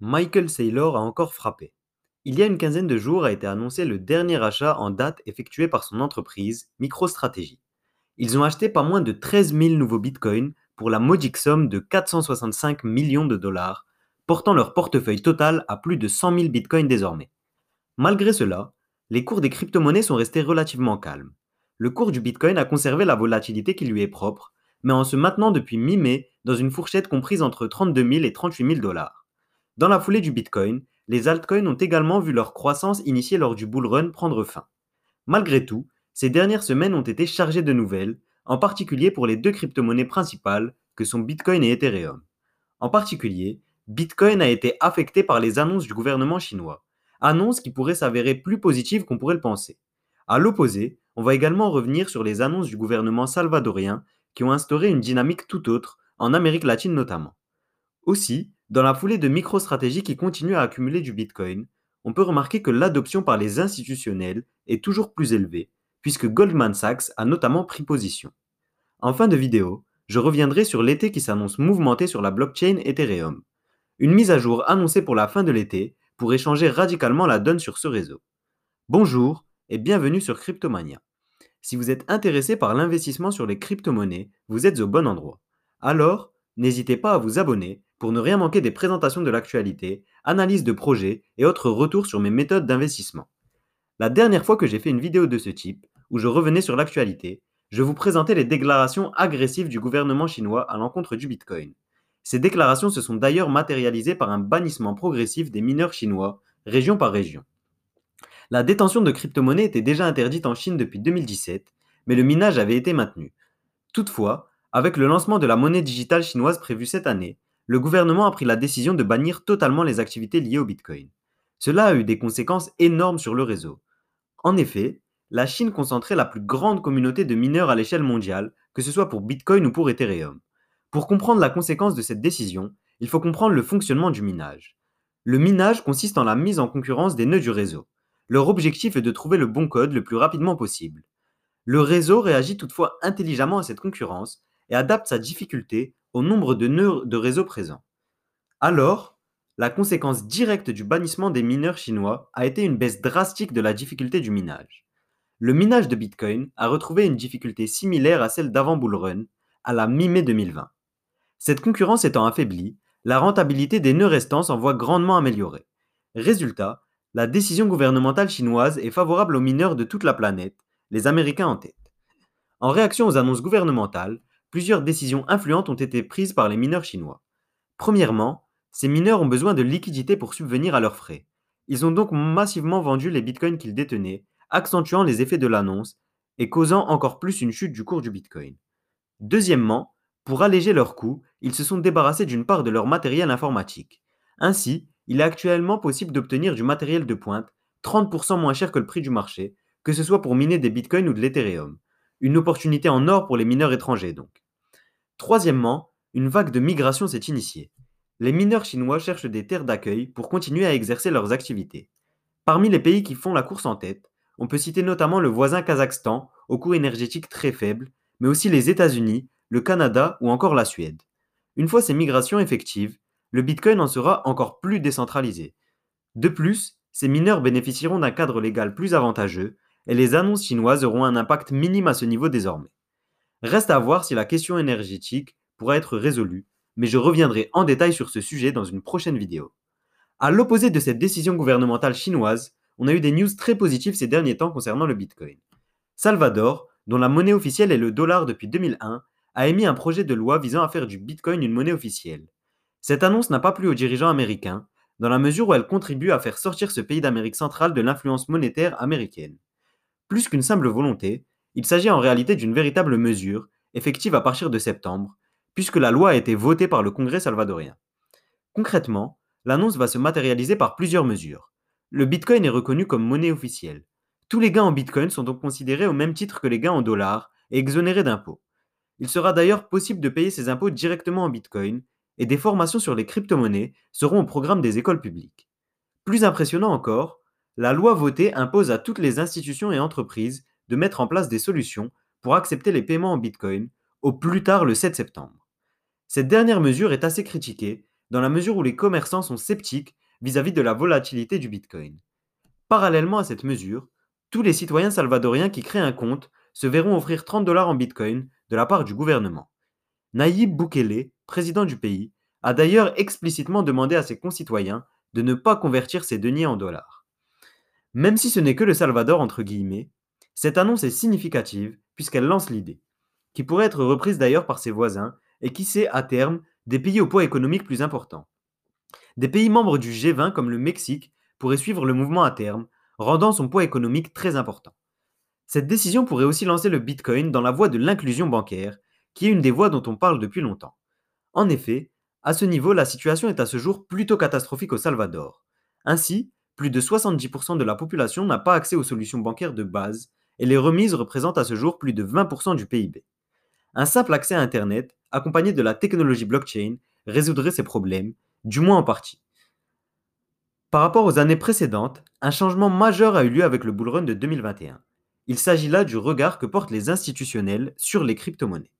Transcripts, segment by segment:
Michael Saylor a encore frappé. Il y a une quinzaine de jours a été annoncé le dernier achat en date effectué par son entreprise, MicroStrategy. Ils ont acheté pas moins de 13 000 nouveaux bitcoins pour la modique somme de 465 millions de dollars, portant leur portefeuille total à plus de 100 000 bitcoins désormais. Malgré cela, les cours des crypto-monnaies sont restés relativement calmes. Le cours du bitcoin a conservé la volatilité qui lui est propre, mais en se maintenant depuis mi-mai dans une fourchette comprise entre 32 000 et 38 000 dollars. Dans la foulée du bitcoin, les altcoins ont également vu leur croissance initiée lors du bull run prendre fin. Malgré tout, ces dernières semaines ont été chargées de nouvelles, en particulier pour les deux crypto-monnaies principales que sont Bitcoin et Ethereum. En particulier, Bitcoin a été affecté par les annonces du gouvernement chinois, annonces qui pourraient s'avérer plus positives qu'on pourrait le penser. À l'opposé, on va également revenir sur les annonces du gouvernement salvadorien qui ont instauré une dynamique tout autre, en Amérique latine notamment. Aussi, dans la foulée de micro-stratégies qui continuent à accumuler du Bitcoin, on peut remarquer que l'adoption par les institutionnels est toujours plus élevée, puisque Goldman Sachs a notamment pris position. En fin de vidéo, je reviendrai sur l'été qui s'annonce mouvementé sur la blockchain Ethereum. Une mise à jour annoncée pour la fin de l'été pourrait changer radicalement la donne sur ce réseau. Bonjour et bienvenue sur Cryptomania. Si vous êtes intéressé par l'investissement sur les crypto-monnaies, vous êtes au bon endroit. Alors, n'hésitez pas à vous abonner pour ne rien manquer des présentations de l'actualité, analyses de projets et autres retours sur mes méthodes d'investissement. La dernière fois que j'ai fait une vidéo de ce type, où je revenais sur l'actualité, je vous présentais les déclarations agressives du gouvernement chinois à l'encontre du Bitcoin. Ces déclarations se sont d'ailleurs matérialisées par un bannissement progressif des mineurs chinois, région par région. La détention de crypto-monnaies était déjà interdite en Chine depuis 2017, mais le minage avait été maintenu. Toutefois, avec le lancement de la monnaie digitale chinoise prévue cette année, le gouvernement a pris la décision de bannir totalement les activités liées au Bitcoin. Cela a eu des conséquences énormes sur le réseau. En effet, la Chine concentrait la plus grande communauté de mineurs à l'échelle mondiale, que ce soit pour Bitcoin ou pour Ethereum. Pour comprendre la conséquence de cette décision, il faut comprendre le fonctionnement du minage. Le minage consiste en la mise en concurrence des nœuds du réseau. Leur objectif est de trouver le bon code le plus rapidement possible. Le réseau réagit toutefois intelligemment à cette concurrence et adapte sa difficulté nombre de nœuds de réseau présents. Alors, la conséquence directe du bannissement des mineurs chinois a été une baisse drastique de la difficulté du minage. Le minage de Bitcoin a retrouvé une difficulté similaire à celle d'avant Bullrun, à la mi-mai 2020. Cette concurrence étant affaiblie, la rentabilité des nœuds restants s'en voit grandement améliorée. Résultat, la décision gouvernementale chinoise est favorable aux mineurs de toute la planète, les Américains en tête. En réaction aux annonces gouvernementales, plusieurs décisions influentes ont été prises par les mineurs chinois. Premièrement, ces mineurs ont besoin de liquidités pour subvenir à leurs frais. Ils ont donc massivement vendu les bitcoins qu'ils détenaient, accentuant les effets de l'annonce et causant encore plus une chute du cours du bitcoin. Deuxièmement, pour alléger leurs coûts, ils se sont débarrassés d'une part de leur matériel informatique. Ainsi, il est actuellement possible d'obtenir du matériel de pointe 30% moins cher que le prix du marché, que ce soit pour miner des bitcoins ou de l'Ethereum. Une opportunité en or pour les mineurs étrangers donc. Troisièmement, une vague de migration s'est initiée. Les mineurs chinois cherchent des terres d'accueil pour continuer à exercer leurs activités. Parmi les pays qui font la course en tête, on peut citer notamment le voisin Kazakhstan, au coût énergétique très faible, mais aussi les États-Unis, le Canada ou encore la Suède. Une fois ces migrations effectives, le Bitcoin en sera encore plus décentralisé. De plus, ces mineurs bénéficieront d'un cadre légal plus avantageux et les annonces chinoises auront un impact minime à ce niveau désormais. Reste à voir si la question énergétique pourra être résolue, mais je reviendrai en détail sur ce sujet dans une prochaine vidéo. À l'opposé de cette décision gouvernementale chinoise, on a eu des news très positives ces derniers temps concernant le Bitcoin. Salvador, dont la monnaie officielle est le dollar depuis 2001, a émis un projet de loi visant à faire du Bitcoin une monnaie officielle. Cette annonce n'a pas plu aux dirigeants américains, dans la mesure où elle contribue à faire sortir ce pays d'Amérique centrale de l'influence monétaire américaine. Plus qu'une simple volonté, il s'agit en réalité d'une véritable mesure, effective à partir de septembre, puisque la loi a été votée par le Congrès salvadorien. Concrètement, l'annonce va se matérialiser par plusieurs mesures. Le Bitcoin est reconnu comme monnaie officielle. Tous les gains en Bitcoin sont donc considérés au même titre que les gains en dollars et exonérés d'impôts. Il sera d'ailleurs possible de payer ces impôts directement en Bitcoin et des formations sur les crypto-monnaies seront au programme des écoles publiques. Plus impressionnant encore, la loi votée impose à toutes les institutions et entreprises de mettre en place des solutions pour accepter les paiements en Bitcoin au plus tard le 7 septembre. Cette dernière mesure est assez critiquée dans la mesure où les commerçants sont sceptiques vis-à-vis de la volatilité du Bitcoin. Parallèlement à cette mesure, tous les citoyens salvadoriens qui créent un compte se verront offrir 30 dollars en Bitcoin de la part du gouvernement. Nayib Bukele, président du pays, a d'ailleurs explicitement demandé à ses concitoyens de ne pas convertir ses deniers en dollars. Même si ce n'est que le Salvador entre guillemets, cette annonce est significative puisqu'elle lance l'idée, qui pourrait être reprise d'ailleurs par ses voisins et qui sait à terme des pays au poids économique plus important. Des pays membres du G20 comme le Mexique pourraient suivre le mouvement à terme, rendant son poids économique très important. Cette décision pourrait aussi lancer le Bitcoin dans la voie de l'inclusion bancaire, qui est une des voies dont on parle depuis longtemps. En effet, à ce niveau, la situation est à ce jour plutôt catastrophique au Salvador. Ainsi, plus de 70% de la population n'a pas accès aux solutions bancaires de base, et les remises représentent à ce jour plus de 20% du PIB. Un simple accès à Internet, accompagné de la technologie blockchain, résoudrait ces problèmes, du moins en partie. Par rapport aux années précédentes, un changement majeur a eu lieu avec le bullrun de 2021. Il s'agit là du regard que portent les institutionnels sur les crypto-monnaies.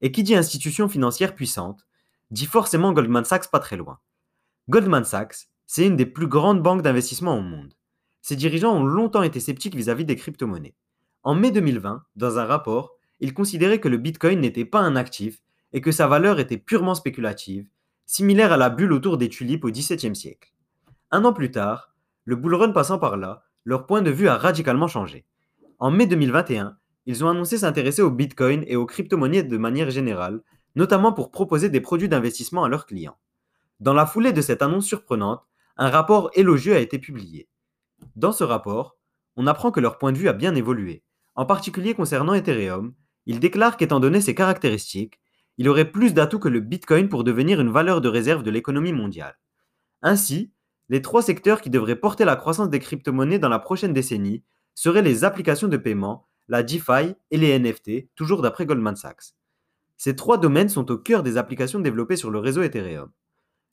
Et qui dit institution financière puissante, dit forcément Goldman Sachs pas très loin. Goldman Sachs, c'est une des plus grandes banques d'investissement au monde. Ses dirigeants ont longtemps été sceptiques vis-à-vis des crypto-monnaies. En mai 2020, dans un rapport, ils considéraient que le Bitcoin n'était pas un actif et que sa valeur était purement spéculative, similaire à la bulle autour des tulipes au XVIIe siècle. Un an plus tard, le bullrun passant par là, leur point de vue a radicalement changé. En mai 2021, ils ont annoncé s'intéresser au Bitcoin et aux crypto-monnaies de manière générale, notamment pour proposer des produits d'investissement à leurs clients. Dans la foulée de cette annonce surprenante, un rapport élogieux a été publié. Dans ce rapport, on apprend que leur point de vue a bien évolué. En particulier concernant Ethereum, ils déclarent qu'étant donné ses caractéristiques, il aurait plus d'atouts que le Bitcoin pour devenir une valeur de réserve de l'économie mondiale. Ainsi, les trois secteurs qui devraient porter la croissance des crypto-monnaies dans la prochaine décennie seraient les applications de paiement, la DeFi et les NFT, toujours d'après Goldman Sachs. Ces trois domaines sont au cœur des applications développées sur le réseau Ethereum.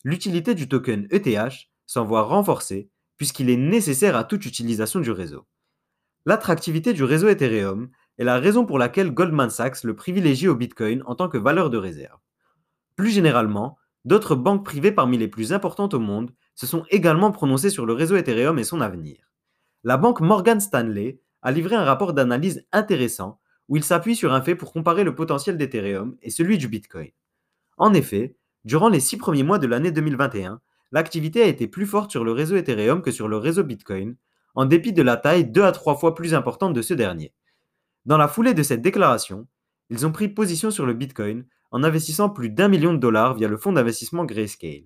L'utilité du token ETH s'en voit renforcée puisqu'il est nécessaire à toute utilisation du réseau. L'attractivité du réseau Ethereum est la raison pour laquelle Goldman Sachs le privilégie au Bitcoin en tant que valeur de réserve. Plus généralement, d'autres banques privées parmi les plus importantes au monde se sont également prononcées sur le réseau Ethereum et son avenir. La banque Morgan Stanley a livré un rapport d'analyse intéressant où il s'appuie sur un fait pour comparer le potentiel d'Ethereum et celui du Bitcoin. En effet, durant les six premiers mois de l'année 2021, l'activité a été plus forte sur le réseau Ethereum que sur le réseau Bitcoin, en dépit de la taille deux à trois fois plus importante de ce dernier. Dans la foulée de cette déclaration, ils ont pris position sur le Bitcoin en investissant plus d'un million de dollars via le fonds d'investissement Grayscale.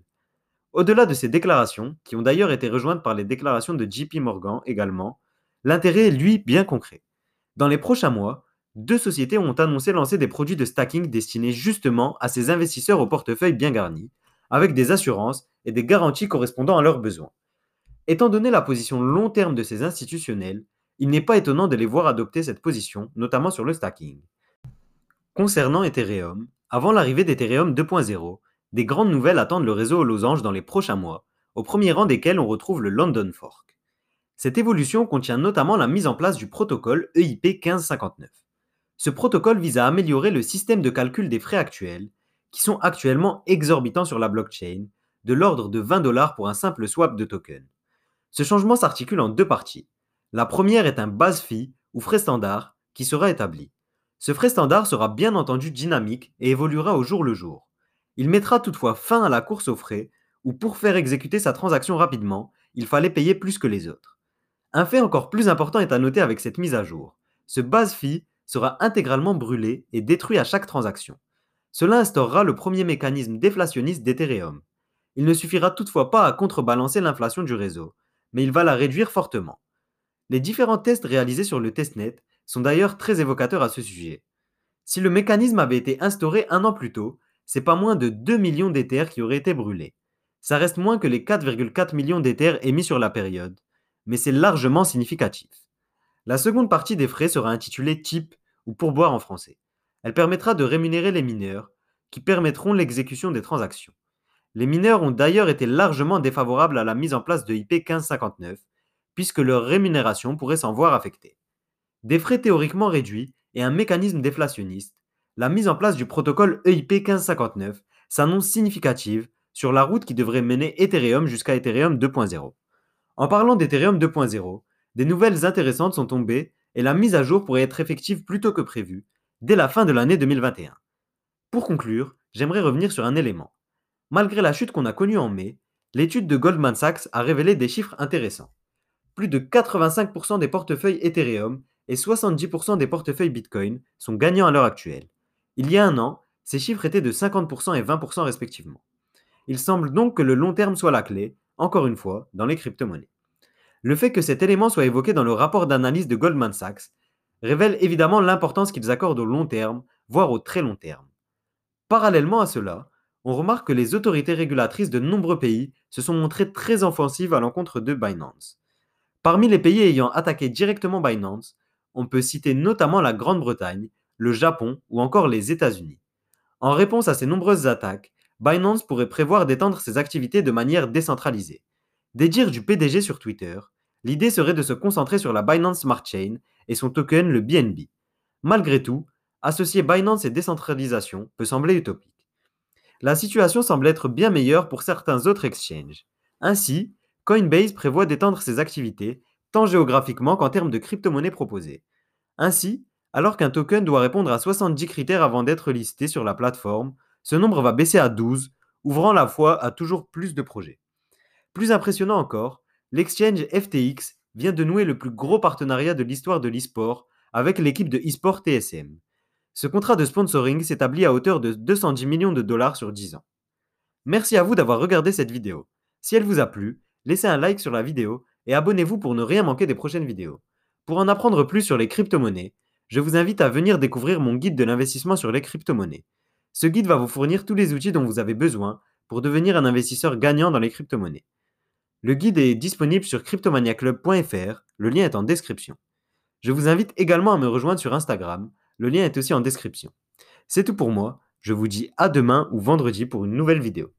Au-delà de ces déclarations, qui ont d'ailleurs été rejointes par les déclarations de JP Morgan également, l'intérêt est lui bien concret. Dans les prochains mois, deux sociétés ont annoncé lancer des produits de stacking destinés justement à ces investisseurs au portefeuille bien garni, avec des assurances et des garanties correspondant à leurs besoins. Étant donné la position long terme de ces institutionnels, il n'est pas étonnant de les voir adopter cette position, notamment sur le stacking. Concernant Ethereum, avant l'arrivée d'Ethereum 2.0, des grandes nouvelles attendent le réseau aux losanges dans les prochains mois, au premier rang desquelles on retrouve le London Fork. Cette évolution contient notamment la mise en place du protocole EIP 1559. Ce protocole vise à améliorer le système de calcul des frais actuels, qui sont actuellement exorbitants sur la blockchain, de l'ordre de 20 dollars pour un simple swap de token. Ce changement s'articule en deux parties. La première est un base fee ou frais standard qui sera établi. Ce frais standard sera bien entendu dynamique et évoluera au jour le jour. Il mettra toutefois fin à la course aux frais où pour faire exécuter sa transaction rapidement, il fallait payer plus que les autres. Un fait encore plus important est à noter avec cette mise à jour. Ce base fee sera intégralement brûlé et détruit à chaque transaction. Cela instaurera le premier mécanisme déflationniste d'Ethereum. Il ne suffira toutefois pas à contrebalancer l'inflation du réseau, mais il va la réduire fortement. Les différents tests réalisés sur le testnet sont d'ailleurs très évocateurs à ce sujet. Si le mécanisme avait été instauré un an plus tôt, c'est pas moins de 2 millions d'éthers qui auraient été brûlés. Ça reste moins que les 4,4 millions d'éthers émis sur la période, mais c'est largement significatif. La seconde partie des frais sera intitulée type ou pourboire en français. Elle permettra de rémunérer les mineurs, qui permettront l'exécution des transactions. Les mineurs ont d'ailleurs été largement défavorables à la mise en place de IP 1559, puisque leur rémunération pourrait s'en voir affectée. Des frais théoriquement réduits et un mécanisme déflationniste, la mise en place du protocole EIP 1559 s'annonce significative, sur la route qui devrait mener Ethereum jusqu'à Ethereum 2.0. En parlant d'Ethereum 2.0, des nouvelles intéressantes sont tombées et la mise à jour pourrait être effective plus tôt que prévu, dès la fin de l'année 2021. Pour conclure, j'aimerais revenir sur un élément. Malgré la chute qu'on a connue en mai, l'étude de Goldman Sachs a révélé des chiffres intéressants. Plus de 85% des portefeuilles Ethereum et 70% des portefeuilles Bitcoin sont gagnants à l'heure actuelle. Il y a un an, ces chiffres étaient de 50% et 20% respectivement. Il semble donc que le long terme soit la clé, encore une fois, dans les crypto-monnaies. Le fait que cet élément soit évoqué dans le rapport d'analyse de Goldman Sachs révèle évidemment l'importance qu'ils accordent au long terme, voire au très long terme. Parallèlement à cela, on remarque que les autorités régulatrices de nombreux pays se sont montrées très offensives à l'encontre de Binance. Parmi les pays ayant attaqué directement Binance, on peut citer notamment la Grande-Bretagne, le Japon ou encore les États-Unis. En réponse à ces nombreuses attaques, Binance pourrait prévoir d'étendre ses activités de manière décentralisée. Des dires du PDG sur Twitter, l'idée serait de se concentrer sur la Binance Smart Chain et son token, le BNB. Malgré tout, associer Binance et décentralisation peut sembler utopique. La situation semble être bien meilleure pour certains autres exchanges. Ainsi, Coinbase prévoit d'étendre ses activités, tant géographiquement qu'en termes de crypto-monnaies proposées. Ainsi, alors qu'un token doit répondre à 70 critères avant d'être listé sur la plateforme, ce nombre va baisser à 12, ouvrant la voie à toujours plus de projets. Plus impressionnant encore, l'exchange FTX vient de nouer le plus gros partenariat de l'histoire de l'e-sport avec l'équipe de e-sport TSM. Ce contrat de sponsoring s'établit à hauteur de 210 millions de dollars sur 10 ans. Merci à vous d'avoir regardé cette vidéo. Si elle vous a plu, laissez un like sur la vidéo et abonnez-vous pour ne rien manquer des prochaines vidéos. Pour en apprendre plus sur les crypto-monnaies, je vous invite à venir découvrir mon guide de l'investissement sur les crypto-monnaies. Ce guide va vous fournir tous les outils dont vous avez besoin pour devenir un investisseur gagnant dans les crypto-monnaies. Le guide est disponible sur cryptomaniaclub.fr, le lien est en description. Je vous invite également à me rejoindre sur Instagram, le lien est aussi en description. C'est tout pour moi, je vous dis à demain ou vendredi pour une nouvelle vidéo.